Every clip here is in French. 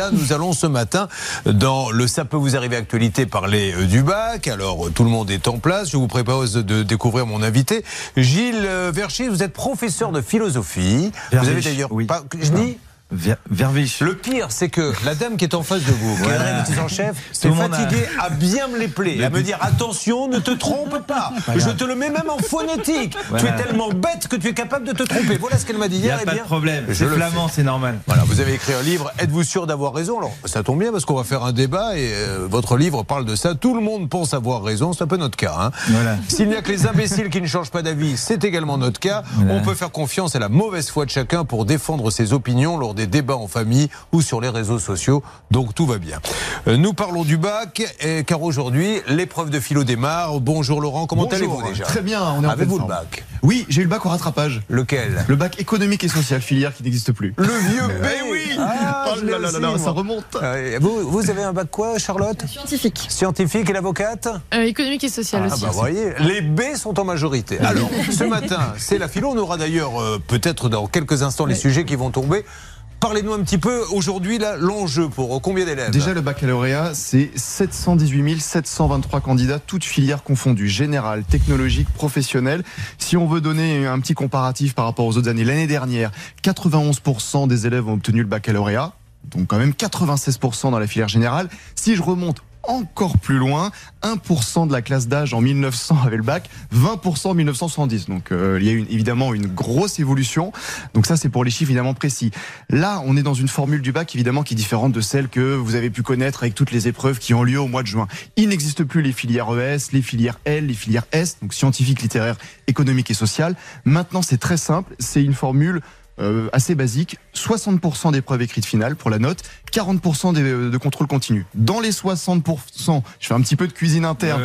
là, nous allons ce matin dans le Ça peut vous arriver actualité parler euh, du bac. Alors, euh, tout le monde est en place. Je vous propose de découvrir mon invité. Gilles euh, Verchi, vous êtes professeur de philosophie. Vous avez d'ailleurs oui. pas. Je dis Verviche. Le pire, c'est que la dame qui est en face de vous, qui est en chef, s'est fatiguée à bien me les plaies, à me dire attention, ne te trompe pas. Je te le mets même en phonétique. Tu es tellement bête que tu es capable de te tromper. Voilà ce qu'elle m'a dit hier. Il n'y a pas de problème. C'est flamand, c'est normal. Voilà, vous avez écrit un livre. Êtes-vous sûr d'avoir raison? Alors, ça tombe bien parce qu'on va faire un débat et euh, votre livre parle de ça. Tout le monde pense avoir raison. C'est un peu notre cas. Hein. S'il n'y a que les imbéciles qui ne changent pas d'avis, c'est également notre cas. On peut faire confiance à la mauvaise foi de chacun pour défendre ses opinions lors des débats en famille ou sur les réseaux sociaux. Donc tout va bien. Euh, nous parlons du bac, car aujourd'hui, l'épreuve de philo démarre. Bonjour Laurent, comment allez-vous déjà? Très bien, on est en Avez-vous le bac? Oui, j'ai eu le bac au rattrapage. Lequel? Le bac économique et social, filière qui n'existe plus. Le vieux B oui ah, oh là là là, ça remonte. Ah vous, vous avez un bac quoi, Charlotte? Scientifique. Scientifique et l'avocate? Euh, Économique et social ah, aussi. Bah, voyez, les B sont en majorité. Alors, ce matin, c'est la philo. On aura d'ailleurs euh, peut-être dans quelques instants les sujets qui vont tomber. Parlez-nous un petit peu aujourd'hui l'enjeu pour combien d'élèves Déjà le baccalauréat, c'est 718 723 candidats, toutes filières confondues, générales, technologiques, professionnelles. Si on veut donner un petit comparatif par rapport aux autres années, l'année dernière, 91% des élèves ont obtenu le baccalauréat donc quand même 96% dans la filière générale. Si je remonte encore plus loin. 1% de la classe d'âge en 1900 avait le bac, 20% en 1970. Donc euh, il y a une, évidemment une grosse évolution. Donc ça c'est pour les chiffres évidemment précis. Là on est dans une formule du bac évidemment qui est différente de celle que vous avez pu connaître avec toutes les épreuves qui ont lieu au mois de juin. Il n'existe plus les filières ES, les filières L, les filières S, donc scientifique, littéraire, économique et social. Maintenant c'est très simple, c'est une formule euh, assez basique. 60% d'épreuves écrites finales pour la note, 40% de, de contrôle continu. Dans les 60%, je fais un petit peu de cuisine interne.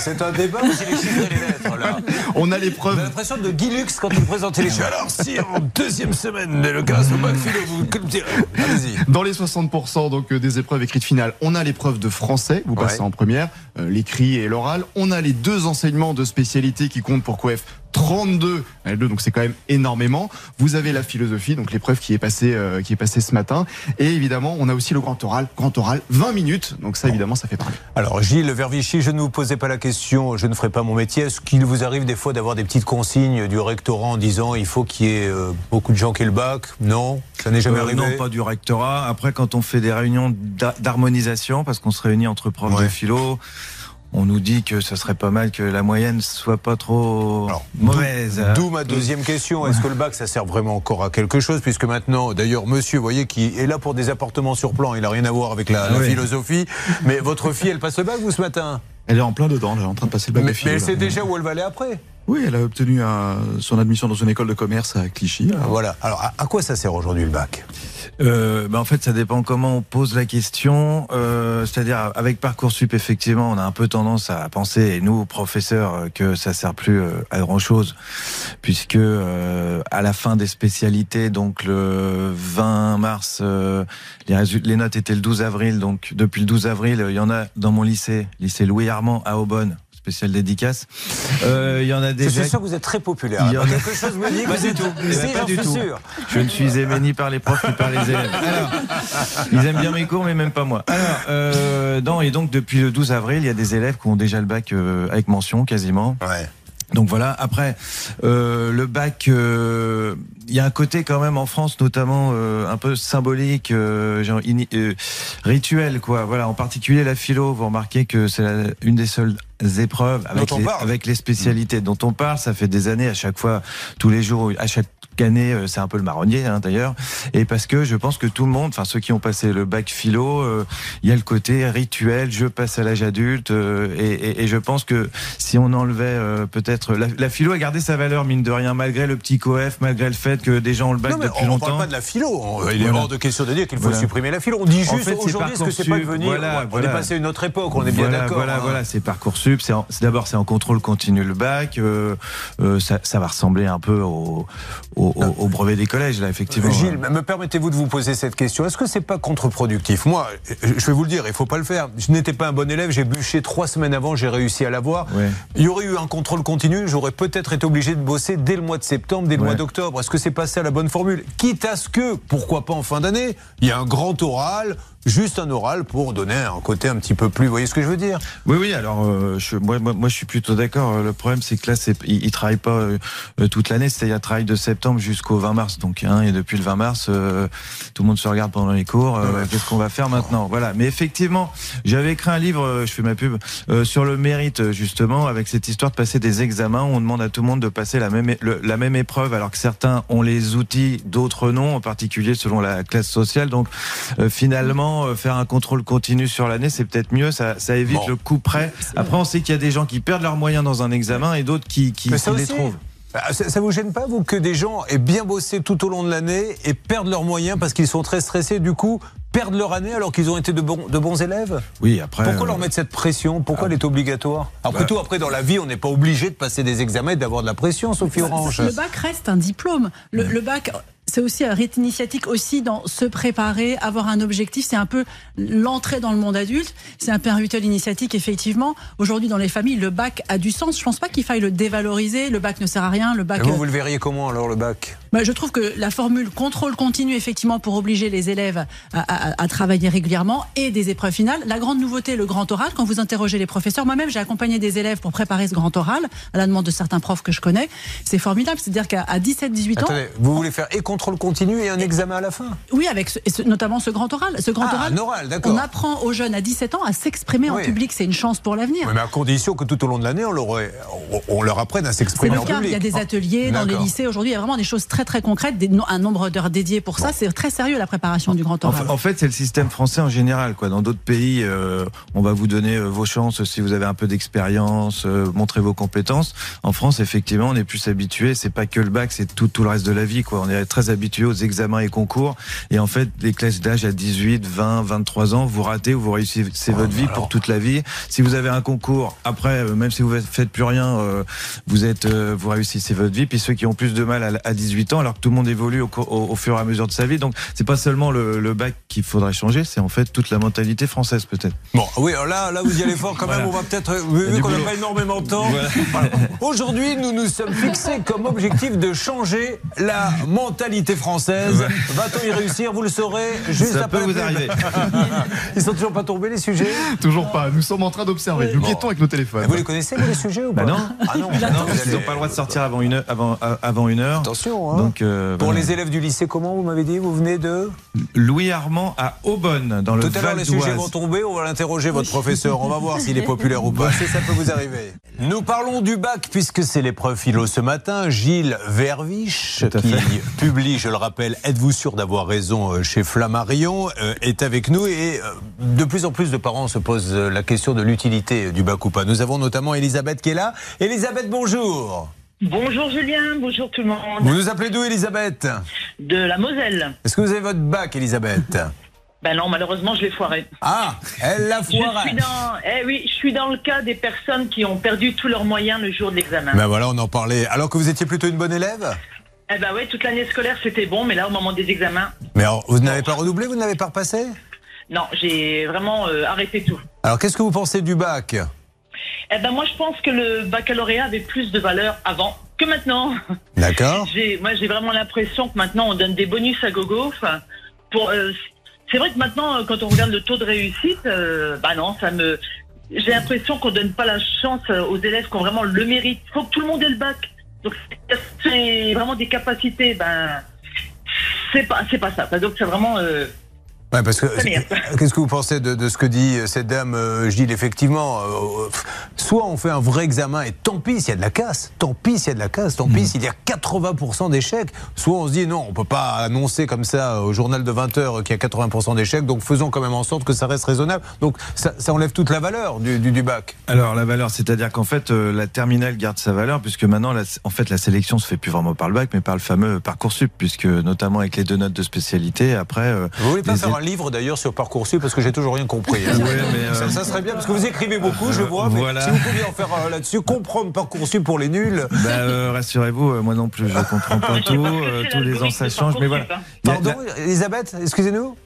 C'est un débat ou c'est les chiffres et les lettres là On a l'épreuve. J'ai l'impression de Guy Lux quand il présentait les chiffres. Alors si en deuxième semaine, le grâce au bac philo, vous Allez-y. Dans les 60% donc euh, des épreuves écrites finales, on a l'épreuve de français, vous passez en première, euh, l'écrit et l'oral. On a les deux enseignements de spécialité qui comptent pour QF 32 donc c'est quand même énormément. Vous avez la philosophie, donc l'épreuve qui est passée euh, qui est passée ce matin, et évidemment on a aussi le grand oral, grand oral, 20 minutes, donc ça évidemment ça fait parler. Alors Gilles Vervichy, je ne vous posais pas la question, je ne ferai pas mon métier. Est-ce qu'il vous arrive des fois d'avoir des petites consignes du rectorat en disant il faut qu'il y ait euh, beaucoup de gens qui aient le bac? Non, ça n'est jamais euh, arrivé? Non, pas du rectorat. Après, quand on fait des réunions d'harmonisation, parce qu'on se réunit entre profs de philo on nous dit que ce serait pas mal que la moyenne soit pas trop mauvaise. D'où ma deuxième question. Est-ce que le bac, ça sert vraiment encore à quelque chose Puisque maintenant, d'ailleurs, monsieur, vous voyez, qui est là pour des apportements sur plan, il n'a rien à voir avec la, ah philosophie. Mais votre fille, elle passe le bac, vous, ce matin? Elle est en plein dedans, elle est en train de passer le bac. Mais, mais elle sait déjà où elle va aller après oui, elle a obtenu son admission dans une école de commerce à Clichy. Voilà. Alors, à, quoi ça sert aujourd'hui le bac? Euh, ben En fait, ça dépend comment on pose la question. Euh, C'est-à-dire, avec Parcoursup, effectivement, on a un peu tendance à penser, et nous, professeurs, que ça sert plus euh, à grand-chose, puisque euh, à la fin des spécialités, donc le 20 mars, euh, les, les notes étaient le 12 avril. Donc, depuis le 12 avril, il y en a dans mon lycée, lycée Louis Armand à Aubonne, spéciale dédicace. Euh, il y en a déjà. Je suis sûr que vous êtes très populaire. Il y a quelque chose me dit tout. pas du tout. Je ne suis aimé ni par les profs ni par les élèves. Alors, ils aiment bien mes cours, mais même pas moi. Alors, euh, non, et donc depuis le 12 avril, il y a des élèves qui ont déjà le bac euh, avec mention quasiment. Ouais. Donc voilà. Après, euh, le bac, euh, y a un côté quand même en France, notamment euh, un peu symbolique, euh, genre rituel, quoi. Voilà. En particulier la philo. Vous remarquez que c'est une des seules épreuves avec les, avec les spécialités dont on parle. Ça fait des années à chaque fois, tous les jours, à chaque année, euh, c'est un peu le marronnier hein, d'ailleurs, et parce que je pense que tout le monde, enfin ceux qui ont passé le bac philo, euh, il y a le côté rituel, je passe à l'âge adulte, euh, et, et, je pense que si on enlevait peut-être la, philo a gardé sa valeur mine de rien, malgré le petit coef, malgré le fait que des gens ont le bac non, depuis on longtemps. On parle pas de la philo, il est hors de question de dire qu'il faut supprimer la philo. On dit juste aujourd'hui ce que c'est pas devenu. Voilà, on est passé à une autre époque, on est bien d'accord. Voilà, hein. voilà, c'est parcoursup. D'abord c'est en contrôle continu le bac. ça, ça, va ressembler un peu au, au, brevet des collèges, là, effectivement. Gilles, me permettez-vous de vous poser cette question? Est-ce que c'est pas contre-productif? Moi, je vais vous le dire, il faut pas le faire. Je n'étais pas un bon élève, j'ai bûché trois semaines avant, j'ai réussi à l'avoir. Il y aurait eu un contrôle continu, j'aurais peut-être été obligé de bosser dès le mois de septembre, dès le mois d'octobre. Est-ce que c'est passé à la bonne formule. Quitte à ce que, pourquoi pas en fin d'année, il y a un grand oral, juste un oral pour donner un côté un petit peu plus. Vous voyez ce que je veux dire? Oui, oui. Alors, euh, je, moi, moi, je suis plutôt d'accord. Le problème, c'est que là, c'est, il, travaille pas euh, toute l'année. C'est-à-dire, il travaille de septembre jusqu'au 20 mars. Donc, hein, et depuis le 20 mars, euh, tout le monde se regarde pendant les cours. Qu'est-ce qu'on va faire maintenant? Voilà. Mais effectivement, j'avais écrit un livre. Je fais ma pub sur le mérite justement, avec cette histoire de passer des examens. Où on demande à tout le monde de passer la même la même épreuve, alors que certains ont les outils, d'autres non, en particulier selon la classe sociale. Donc, finalement euh, faire un contrôle continu sur l'année, c'est peut-être mieux. Ça, évite le coup près. Après, on sait qu'il y a des gens qui perdent leurs moyens dans un examen et d'autres qui, qui, les trouvent. Ah, ça, ça vous gêne pas, vous, que des gens aient bien bossé tout au long de l'année et perdent leurs moyens parce qu'ils sont très stressés, du coup, perdent leur année alors qu'ils ont été de bons, de bons élèves? Oui, après. Pourquoi leur euh, mettre cette pression? Pourquoi ah. elle est obligatoire? Après bah. tout, après, dans la vie, on n'est pas obligé de passer des examens et d'avoir de la pression, Sophie Orange. Le bac reste un diplôme. Le, le bac, c'est aussi un rythme initiatique aussi dans se préparer, avoir un objectif. C'est un peu l'entrée dans le monde adulte. C'est un peu un initiatique, effectivement. Aujourd'hui, dans les familles, le bac a du sens. Je pense pas qu'il faille le dévaloriser. Le bac ne sert à rien. Le bac. vous, vous le verriez comment alors le bac? Je trouve que la formule contrôle continu, effectivement, pour obliger les élèves à, à, travailler régulièrement et des épreuves finales. La grande nouveauté, le grand oral. Quand vous interrogez les professeurs, moi-même, j'ai accompagné des élèves pour préparer ce grand oral à la demande de certains profs que je connais. C'est formidable. C'est-à-dire qu'à 17-18 ans, vous voulez faire et contrôle continu et un examen à la fin? Oui, avec notamment ce grand oral. Ce grand ah, oral, on apprend aux jeunes à 17 ans à s'exprimer en public. C'est une chance pour l'avenir. mais à condition que tout au long de l'année, on, leur, on leur apprenne à s'exprimer en public. Il y a des ateliers dans les lycées. Aujourd'hui, il y a vraiment des choses très très concrètes, un nombre d'heures dédiées pour ça. C'est très sérieux la préparation du grand oral. En, fait, c'est le système français en général. Quoi. Dans d'autres pays, euh, on va vous donner euh, vos chances si vous avez un peu d'expérience, euh, montrer vos compétences. En France, effectivement, on est plus habitué. C'est pas que le bac, c'est tout, tout le reste de la vie. Quoi. On est très habitué aux examens et concours. Et en fait, les classes d'âge à 18, 20, 23 ans, vous ratez ou vous réussissez votre vie pour toute la vie. Si vous avez un concours, après, euh, même si vous faites plus rien, euh, vous êtes, euh, vous réussissez votre vie. Puis ceux qui ont plus de mal à 18 ans, alors que tout le monde évolue au, au, fur et à mesure de sa vie. Donc, c'est pas seulement le, bac qu'il faudrait changer, c'est en fait toute la mentalité française peut-être. Bon, oui, là, là vous y allez fort quand même. On va peut-être, vu qu'on n'a pas énormément de temps. Aujourd'hui, nous nous sommes fixés comme objectif de changer la mentalité française. Va-t-on y réussir Vous le saurez juste Ça après. Peut vous arriver. Ils sont toujours pas tombés les sujets Toujours pas. Nous sommes en train d'observer. Nous guettons avec nos téléphones. Vous les connaissez vous les sujets ou bah pas non. Ah non, ils n'ont pas le droit de sortir avant une heure. Avant, euh, avant une heure. Attention. Hein. Donc, euh, Pour les élèves du lycée, comment vous m'avez dit Vous venez de Louis Armand à Aubonne, dans le Tout à l'heure, les sujets vont tomber. On va l'interroger, votre professeur. On va voir s'il est populaire ou pas. Si ça peut vous arriver. Nous parlons du bac puisque c'est l'épreuve philo ce matin. Gilles Verviche qui publie, je le rappelle, Êtes-vous sûr d'avoir raison euh, chez Flammarion euh, est avec nous et euh, de plus en plus de parents se posent la question de l'utilité du bac ou pas. Nous avons notamment Elisabeth qui est là. Elisabeth, bonjour. Bonjour Julien, bonjour tout le monde. Vous nous appelez d'où Elisabeth? De la Moselle. Est-ce que vous avez votre bac Elisabeth? Ben non, malheureusement, je l'ai foiré. Ah, elle l'a foiré. eh oui, je suis dans le cas des personnes qui ont perdu tous leurs moyens le jour de l'examen. Ben voilà, on en parlait. Alors que vous étiez plutôt une bonne élève? Eh ben ouais, toute l'année scolaire c'était bon, mais là au moment des examens. Mais alors, vous n'avez pas redoublé, vous n'avez pas repassé? Non, j'ai vraiment euh, arrêté tout. Alors qu'est-ce que vous pensez du bac? Eh ben moi je pense que le baccalauréat avait plus de valeur avant que maintenant. D'accord. moi j'ai vraiment l'impression que maintenant on donne des bonus à gogo. pour, euh, c'est vrai que maintenant euh, quand on regarde le taux de réussite, bah non, ça me, j'ai l'impression qu'on donne pas la chance aux élèves qui ont vraiment le mérite. Il faut que tout le monde ait le bac. Donc c'est vraiment des capacités, ben c'est pas c'est pas ça. Donc c'est vraiment euh, parce que qu'est-ce que vous pensez de, ce que dit euh, cette dame euh, Je dis effectivement, euh, soit on fait un vrai examen et tant pis s'il y a de la casse, tant pis s'il y a de la casse, tant pis hmm. s'il y a 80% d'échecs. Soit on se dit non, on peut pas annoncer comme ça au journal de 20 h qu'il y a 80% d'échecs, donc faisons quand même en sorte que ça reste raisonnable. Donc ça, enlève toute la valeur du, du, bac. Alors la valeur, c'est-à-dire qu'en fait la terminale garde sa valeur puisque maintenant la, en fait la sélection se fait plus vraiment par le bac mais par le fameux parcoursup puisque notamment avec les deux notes de spécialité après. vous voulez pas faire un livre d'ailleurs sur Parcoursup parce que j'ai toujours rien compris. Hein. mais ça, serait bien parce que vous écrivez beaucoup, je vois. Mais si vous pouviez en faire euh, là-dessus, comprendre Parcoursup pour les nuls. Bah, euh, rassurez-vous, euh, moi non plus, je comprends pas tout. tous les ans ça change, mais voilà. Pardon, Elisabeth, excusez-nous.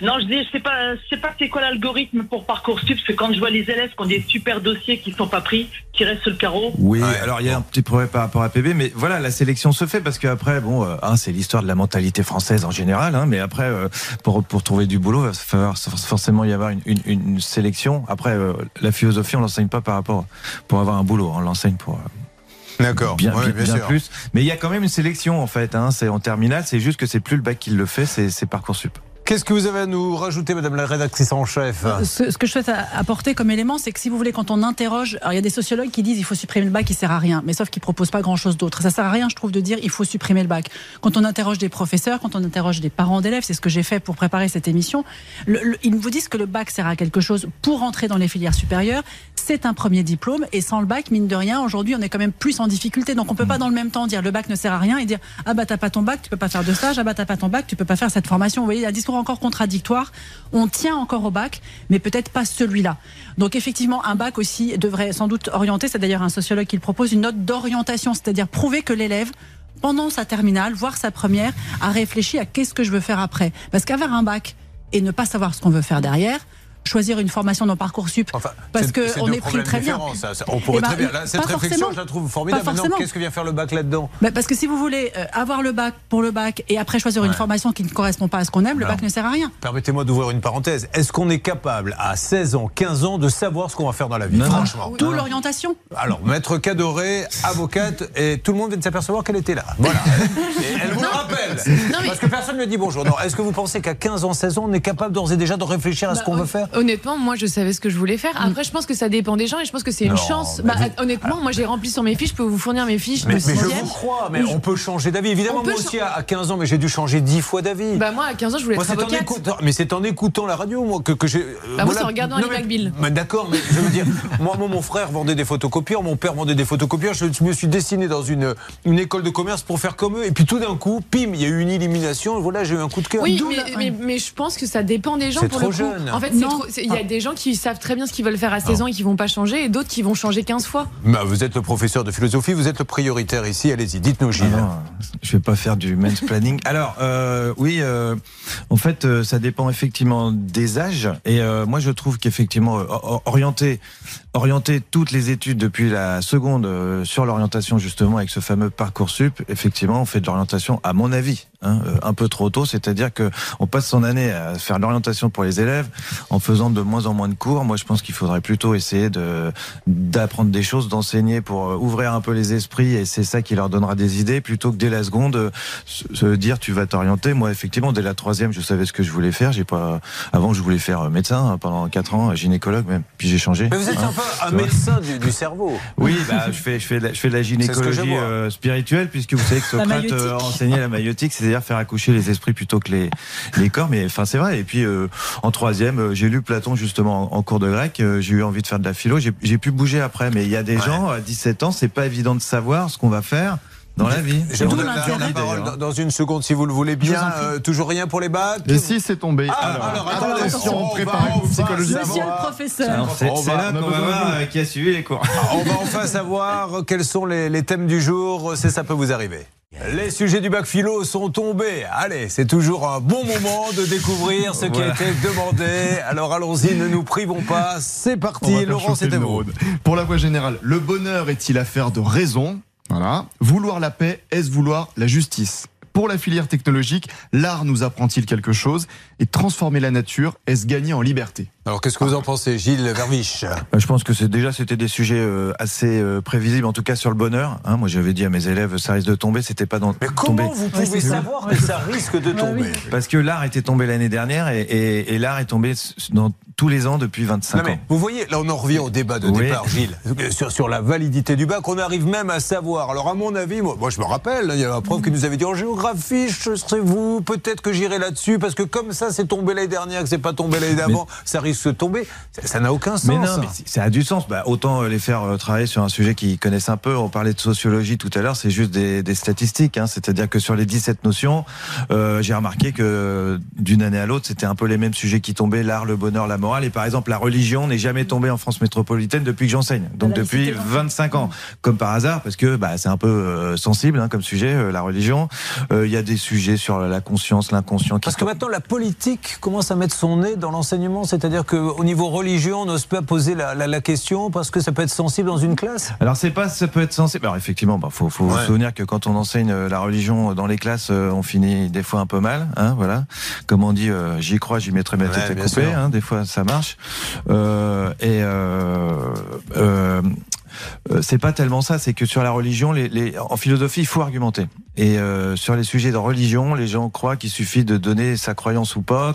Non, je dis, je sais pas, je sais pas c'est quoi l'algorithme pour Parcoursup, parce que quand je vois les élèves qui ont des super dossiers qui sont pas pris, qui restent sur le carreau. Oui, alors il y a un petit problème par rapport à PB, mais voilà, la sélection se fait parce qu'après, bon, euh, hein, c'est l'histoire de la mentalité française en général, hein, mais après, euh, pour, pour trouver du boulot, il va falloir forcément y avoir une, une, une sélection. Après, euh, la philosophie, on l'enseigne pas par rapport pour avoir un boulot, on l'enseigne pour. D'accord. Bien, bien, plus. Mais il y a quand même une sélection en fait. Hein, c'est en terminale. C'est juste que c'est plus le bac qui le fait, c'est parcoursup. Qu'est-ce que vous avez à nous rajouter, Madame la rédactrice en chef euh, ce, que je souhaite apporter comme élément, c'est que si vous voulez, quand on interroge, alors il y a des sociologues qui disent il faut supprimer le bac, il sert à rien, mais sauf qu'ils proposent pas grand-chose d'autre. Ça sert à rien, je trouve, de dire il faut supprimer le bac. Quand on interroge des professeurs, quand on interroge des parents d'élèves, c'est ce que j'ai fait pour préparer cette émission. ils vous disent que le bac sert à quelque chose pour entrer dans les filières supérieures. C'est un premier diplôme et sans le bac, mine de rien, aujourd'hui, on est quand même plus en difficulté. Donc on peut pas dans le même temps dire le bac ne sert à rien et dire ah bah t'as pas ton bac, tu peux pas faire de stage, ah bah t'as pas ton bac, tu peux pas faire cette formation. Vous voyez, il y a un discours encore contradictoire on tient encore au bac, mais peut-être pas celui-là. Donc effectivement, un bac aussi devrait sans doute orienter, c'est d'ailleurs un sociologue qui le propose, une note d'orientation, c'est-à-dire prouver que l'élève pendant sa terminale, voire sa première, a réfléchi à qu'est-ce que je veux faire après. Parce qu'avoir un bac et ne pas savoir ce qu'on veut faire derrière, choisir une formation dans Parcoursup parce qu'on est, est pris très bien. on pourrait très bien. cette réflexion, je la trouve formidable. Maintenant, qu'est-ce que vient faire le bac là-dedans? Bah, Parce que si vous voulez euh, avoir le bac pour le bac et après choisir une formation qui ne correspond pas à ce qu'on aime, le bac ne sert à rien. Permettez-moi d'ouvrir une parenthèse. Est-ce qu'on est capable, à 16 ans, 15 ans, de savoir ce qu'on va faire dans la vie? Franchement. D'où l'orientation. Alors, maître Cadoré, avocate, et tout le monde vient de s'apercevoir qu'elle était là. Voilà. et elle vous le rappelle. Parce que personne ne dit bonjour. Est-ce que vous pensez qu'à 15 ans, 16 ans, on est capable d'ores et déjà de réfléchir à ce bah, qu'on veut faire? Honnêtement, moi, je savais ce que je voulais faire. Mm. Après, je pense que ça dépend des gens et je pense que c'est une chance. Bah, honnêtement, moi, j'ai rempli sur mes fiches. Je peux vous fournir mes fiches. Mais, je vous crois, mais on peut changer d'avis. Évidemment, moi aussi, à 15 ans, mais j'ai dû changer 10 fois d'avis. Bah, moi, à 15 ans, je voulais être avocate. mais c'est en écoutant la radio, moi, que, que j'ai. Bah, moi, c'est en regardant les McBill. D'accord, mais je veux dire, moi, mon frère vendait des photocopieurs, mon père vendait des photocopieurs. Je me suis destiné dans une, une école de commerce pour faire comme eux. Et puis tout d'un coup, pim, il y a eu une élimination. Voilà, j'ai eu un coup de cœur. Oui, mais, mais, je pense que ça dépend des gens. C'est trop jeune. En fait, il y a des gens qui savent très bien ce qu'ils veulent faire à 16 ans et qui vont pas changer, et d'autres qui vont changer 15 fois. Bah, vous êtes le professeur de philosophie, vous êtes le prioritaire ici. Allez-y, dites-nous, Gilles. Ah je vais pas faire du planning. Alors, euh, oui, euh, en fait, euh, ça dépend effectivement des âges. Et moi, je trouve qu'effectivement, orienter, orienter toutes les études depuis la seconde sur l'orientation, justement, avec ce fameux parcours sup, effectivement, on fait de l'orientation, à mon avis, hein, un peu trop tôt. C'est-à-dire que on passe son année à faire l'orientation pour les élèves en faisant de moins en moins de cours. Moi, je pense qu'il faudrait plutôt essayer de d'apprendre des choses, d'enseigner pour euh, ouvrir un peu les esprits et c'est ça qui leur donnera des idées plutôt que dès la seconde euh, se dire tu vas t'orienter. Moi, effectivement, dès la troisième, je savais ce que je voulais faire. J'ai pas avant, je voulais faire euh, médecin hein, pendant quatre ans, gynécologue même. Puis j'ai changé. Mais vous êtes un peu un médecin du, cerveau. Oui, bah, je fais je fais de la, je fais de la gynécologie spirituelle puisque vous savez que Socrate enseignait la maïotique, c'est-à-dire faire accoucher les esprits plutôt que les les corps. Mais enfin, c'est vrai. Et puis en troisième, j'ai lu Platon justement en cours de grec, euh, j'ai eu envie de faire de la philo, j'ai pu bouger après. Mais il y a des gens, à 17 ans, c'est pas évident de savoir ce qu'on va faire dans la vie. Je vous la, la parole dans une seconde si vous le voulez bien. Euh, toujours rien pour les bacs Et si c'est tombé ah, Alors, alors attention, préparez-vous psychologiquement. Monsieur le professeur. C'est là qu'on va voir qui a suivi les cours. On va enfin savoir quels sont les, les thèmes du jour. C'est ça peut vous arriver. Les sujets du bac philo sont tombés. Allez, c'est toujours un bon moment de découvrir ce qui a été demandé. Alors allons-y, ne nous privons pas. C'est parti, Laurent, c'était vous. Pour la voix générale, le bonheur est-il affaire de raison? Voilà. Vouloir la paix, est-ce vouloir la justice? Pour la filière technologique, l'art nous apprend-il quelque chose? Et transformer la nature, est-ce gagner en liberté? Alors qu'est-ce que vous en pensez, Gilles Verviche? Euh, Je pense que c'est déjà c'était des sujets euh, assez euh, prévisibles, en tout cas sur le bonheur. Hein. moi j'avais dit à mes élèves, ça risque de tomber, c'était pas dans. Mais comment vous pouvez savoir que ça risque de tomber? Parce que l'art était tombé l'année dernière et, et, et l'art est tombé dans tous les ans depuis 25 ans. Vous voyez, là on en revient au débat de départ, Gilles, sur, sur, la validité du bac. On arrive même à savoir. Alors à mon avis, moi, moi je me rappelle, il y a un prof qui nous avait dit en géographie, je serai vous, peut-être que j'irai là-dessus parce que comme ça c'est tombé l'année dernière, que c'est pas tombé l'année d'avant, ça risque risque de tomber. Ça n'a aucun sens. Mais non, mais ça a du sens. Bah, autant les faire travailler sur un sujet qu'ils connaissent un peu. On parlait de sociologie tout à l'heure, c'est juste des, des statistiques. Hein. C'est-à-dire que sur les 17 notions, euh, j'ai remarqué que d'une année à l'autre, c'était un peu les mêmes sujets qui tombaient l'art, le bonheur, la morale. Et par exemple, la religion n'est jamais tombée en France métropolitaine depuis que j'enseigne. Donc depuis 25 ans. Comme par hasard, parce que bah, c'est un peu euh, sensible hein, comme sujet, euh, la religion. Il y a des sujets sur la conscience, l'inconscient. Parce que maintenant, la politique commence à mettre son nez dans l'enseignement. C'est-à-dire qu'au niveau religion, on n'ose pas poser la, la, la, question parce que ça peut être sensible dans une classe? Alors c'est pas, ça peut être sensible. Alors effectivement, bah, faut, faut se souvenir que quand on enseigne la religion dans les classes, on finit des fois un peu mal. Hein, voilà. Comme on dit, euh, j'y crois, j'y mettrai ma tête à couper. Hein, des fois, ça marche. Euh, et euh, c'est pas tellement ça, c'est que sur la religion, les, les, en philosophie, il faut argumenter. Et euh, sur les sujets de religion, les gens croient qu'il suffit de donner sa croyance ou pas,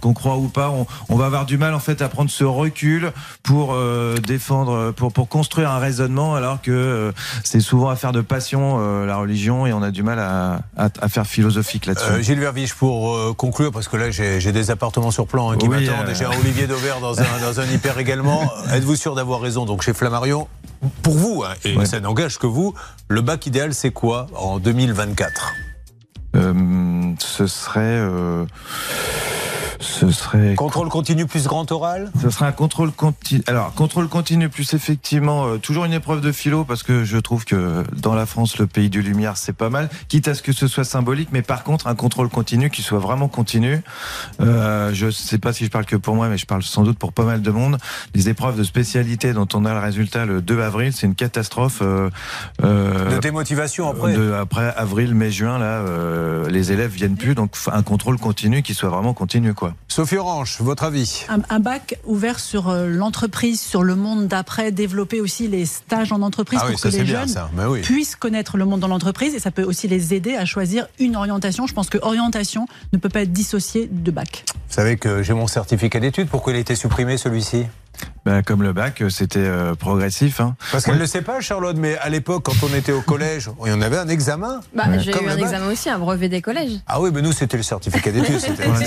qu'on croit ou pas. On, on, va avoir du mal en fait à prendre ce recul pour euh, défendre, pour pour construire un raisonnement, alors que euh, c'est souvent affaire de passion euh, la religion et on a du mal à, à, à faire philosophique là-dessus. Euh, Gilles Verviche, pour conclure, parce que là j'ai des appartements sur plan hein, qui oui, m'attendent. J'ai Olivier Dauvert dans un, dans un hyper également. Êtes-vous sûr d'avoir raison Donc chez Flammarion, pour vous, hein, et ouais. ça n'engage que vous, le bac idéal c'est quoi en 2024 euh, Ce serait. Euh ce serait contrôle continu plus grand oral? Ce serait un contrôle continu. Alors contrôle continu plus effectivement euh, toujours une épreuve de philo parce que je trouve que dans la France le pays du lumière c'est pas mal, quitte à ce que ce soit symbolique, mais par contre un contrôle continu qui soit vraiment continu. Euh, je sais pas si je parle que pour moi, mais je parle sans doute pour pas mal de monde. Les épreuves de spécialité dont on a le résultat le 2 avril, c'est une catastrophe. Euh, euh, de démotivation après. De, après avril, mai, juin là, euh, les élèves viennent plus, donc un contrôle continu qui soit vraiment continu quoi. Sophie Orange, votre avis un, un, bac ouvert sur euh, l'entreprise, sur le monde d'après, développer aussi les stages en entreprise ah pour oui, que les bien, jeunes oui. puissent connaître le monde dans l'entreprise et ça peut aussi les aider à choisir une orientation. Je pense que orientation ne peut pas être dissociée de bac. Vous savez que j'ai mon certificat d'études, pourquoi il a été supprimé celui-ci? Ben, comme le bac, c'était euh, progressif. Hein. Parce qu'elle ne le sait pas, Charlotte, mais à l'époque, quand on était au collège, on en avait un examen. Bah, ouais. J'ai eu un examen aussi, un brevet des collèges. Ah oui, mais nous, c'était le certificat d'études. C'était ouais,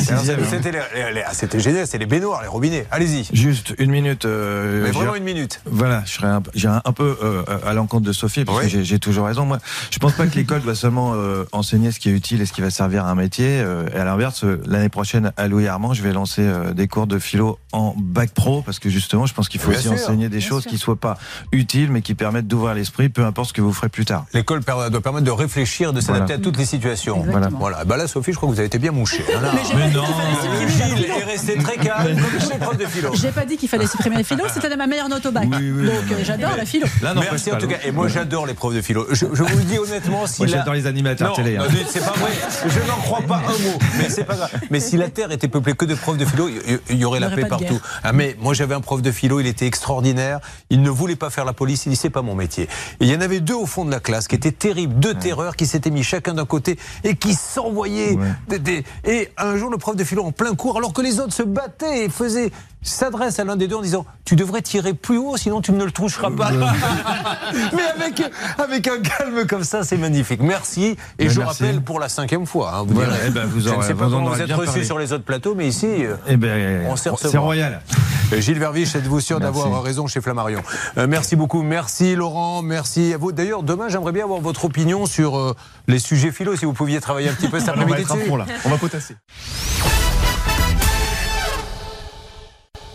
génial, c'était les baignoires, les robinets. Allez-y. Juste une minute. Euh, mais vraiment une minute. Voilà, je serais un, un, un peu euh, à l'encontre de Sophie, parce oui. que j'ai toujours raison. Moi, je pense pas que l'école doit seulement euh, enseigner ce qui est utile et ce qui va servir à un métier. Euh, et à l'inverse, l'année prochaine, à Louis Armand, je vais lancer des cours de philo en bac pro, parce que justement, je pense qu'il faut Bien aussi sûr. enseigner des choses sûr. qui soient pas utiles, mais qui permettent d'ouvrir l'esprit, peu importe ce que vous ferez plus tard. L'école doit permettre de réfléchir, de s'adapter Voilà. à toutes les situations. Voilà. Voilà. Bah là, Sophie, je crois que vous avez été bien mouché. Voilà. Mais j'ai Mais pas dit non. qu'il fallait supprimer la Gilles philo. est resté très calme, comme tous les profs de philo. J'ai pas dit qu'il fallait supprimer les philo, c'était ma meilleure note au bac. Oui, oui, Donc euh, j'adore la philo. Là, Merci en tout cas. Et moi, j'adore les profs de philo. Je, je vous le dis honnêtement, si Moi, la- j'adore les animateurs non, télé. hein. non, c'est pas vrai. Je n'en crois pas un mot. Mais c'est pas grave. Mais si la terre était peuplée que de profs de philo, il y, y aurait la paix partout. Ah, mais moi, j'avais un prof de philo, il était extraordinaire. Il ne voulait pas faire la police. Il dit c'est pas mon métier. Et il y en avait deux au fond de la classe qui étaient terribles, deux terreurs qui s'étaient mis chacun d'un côté et qui s'envoyaient. Ouais. Et un jour, le prof de philo en plein cours, alors que les autres se battaient et faisaient s'adresse à l'un des deux en disant tu devrais tirer plus haut sinon tu ne le toucheras pas mais avec, avec un calme comme ça c'est magnifique merci et je merci. rappelle pour la cinquième fois hein, vous Voilà, direz. eh ben, vous je ne sais pas vous comment vous êtes reçu parlé. sur les autres plateaux mais ici euh, Eh ben, On sait c'est royal. euh, Gilles Verviche êtes-vous sûr Merci. d'avoir raison chez Flammarion Euh, merci beaucoup merci Laurent merci à vous d'ailleurs demain j'aimerais bien avoir votre opinion sur euh, les sujets philo si vous pouviez travailler un petit peu cet après-midi. On va potasser.